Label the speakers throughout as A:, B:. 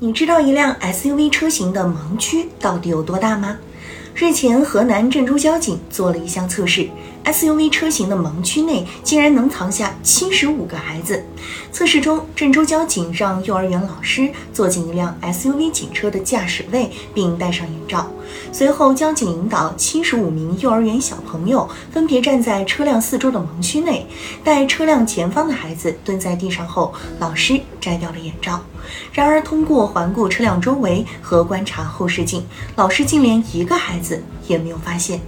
A: 你知道一辆 SUV 车型的盲区到底有多大吗？日前，河南郑州交警做了一项测试，SUV 车型的盲区内竟然能藏下七十五个孩子。测试中，郑州交警让幼儿园老师坐进一辆 SUV 警车的驾驶位，并戴上眼罩。随后，交警引导七十五名幼儿园小朋友分别站在车辆四周的盲区内，待车辆前方的孩子蹲在地上后，老师摘掉了眼罩。然而，通过环顾车辆周围和观察后视镜，老师竟连一个孩子也没有发现。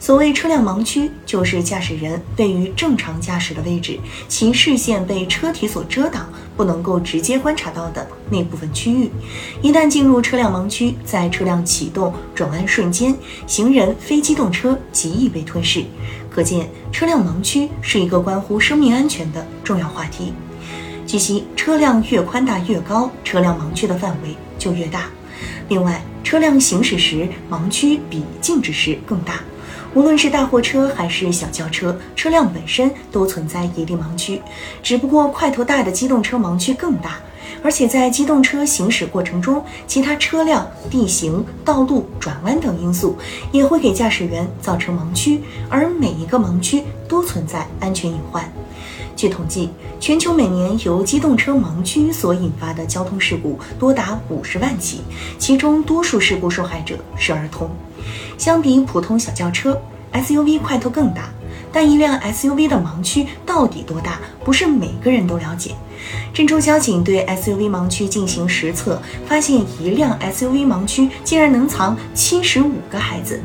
A: 所谓车辆盲区，就是驾驶人位于正常驾驶的位置，其视线被车体所遮挡，不能够直接观察到的那部分区域。一旦进入车辆盲区，在车辆启动、转弯瞬间，行人、非机动车极易被吞噬。可见，车辆盲区是一个关乎生命安全的重要话题。据悉，车辆越宽大越高，车辆盲区的范围就越大。另外，车辆行驶时盲区比静止时更大。无论是大货车还是小轿车，车辆本身都存在一定盲区，只不过块头大的机动车盲区更大。而且在机动车行驶过程中，其他车辆、地形、道路、转弯等因素也会给驾驶员造成盲区，而每一个盲区都存在安全隐患。据统计，全球每年由机动车盲区所引发的交通事故多达五十万起，其中多数事故受害者是儿童。相比普通小轿车，SUV 块头更大，但一辆 SUV 的盲区到底多大，不是每个人都了解。郑州交警对 SUV 盲区进行实测，发现一辆 SUV 盲区竟然能藏七十五个孩子。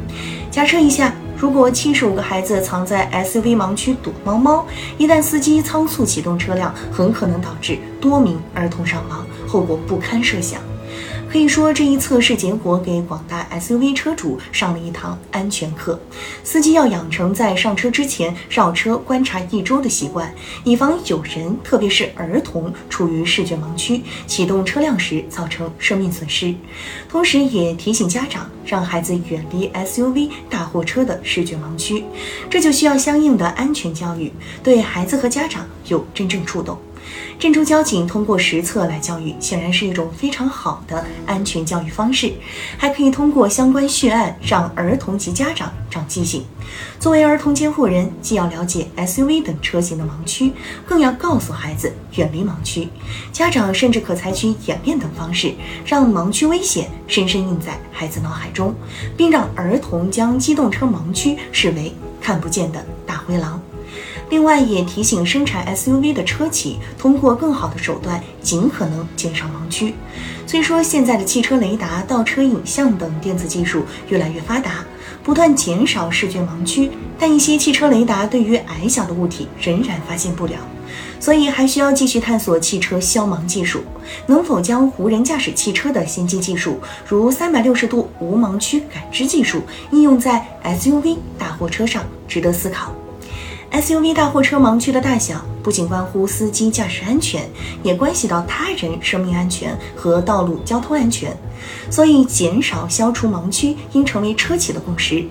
A: 假设一下。如果七十五个孩子藏在 SUV 盲区躲猫猫，一旦司机仓促启动车辆，很可能导致多名儿童伤亡，后果不堪设想。可以说，这一测试结果给广大 SUV 车主上了一堂安全课。司机要养成在上车之前绕车观察一周的习惯，以防有人，特别是儿童处于视觉盲区，启动车辆时造成生命损失。同时，也提醒家长让孩子远离 SUV 大货车的视觉盲区。这就需要相应的安全教育，对孩子和家长有真正触动。郑州交警通过实测来教育，显然是一种非常好的安全教育方式，还可以通过相关血案让儿童及家长长记性。作为儿童监护人，既要了解 SUV 等车型的盲区，更要告诉孩子远离盲区。家长甚至可采取演练等方式，让盲区危险深深印在孩子脑海中，并让儿童将机动车盲区视为看不见的大灰狼。另外，也提醒生产 SUV 的车企，通过更好的手段，尽可能减少盲区。虽说现在的汽车雷达、倒车影像等电子技术越来越发达，不断减少视觉盲区，但一些汽车雷达对于矮小的物体仍然发现不了，所以还需要继续探索汽车消盲技术，能否将无人驾驶汽车的先进技术，如三百六十度无盲区感知技术，应用在 SUV 大货车上，值得思考。SUV 大货车盲区的大小不仅关乎司机驾驶安全，也关系到他人生命安全和道路交通安全，所以减少消除盲区应成为车企的共识。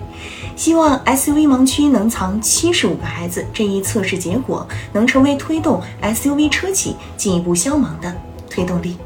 A: 希望 SUV 盲区能藏七十五个孩子这一测试结果，能成为推动 SUV 车企进一步消盲的推动力。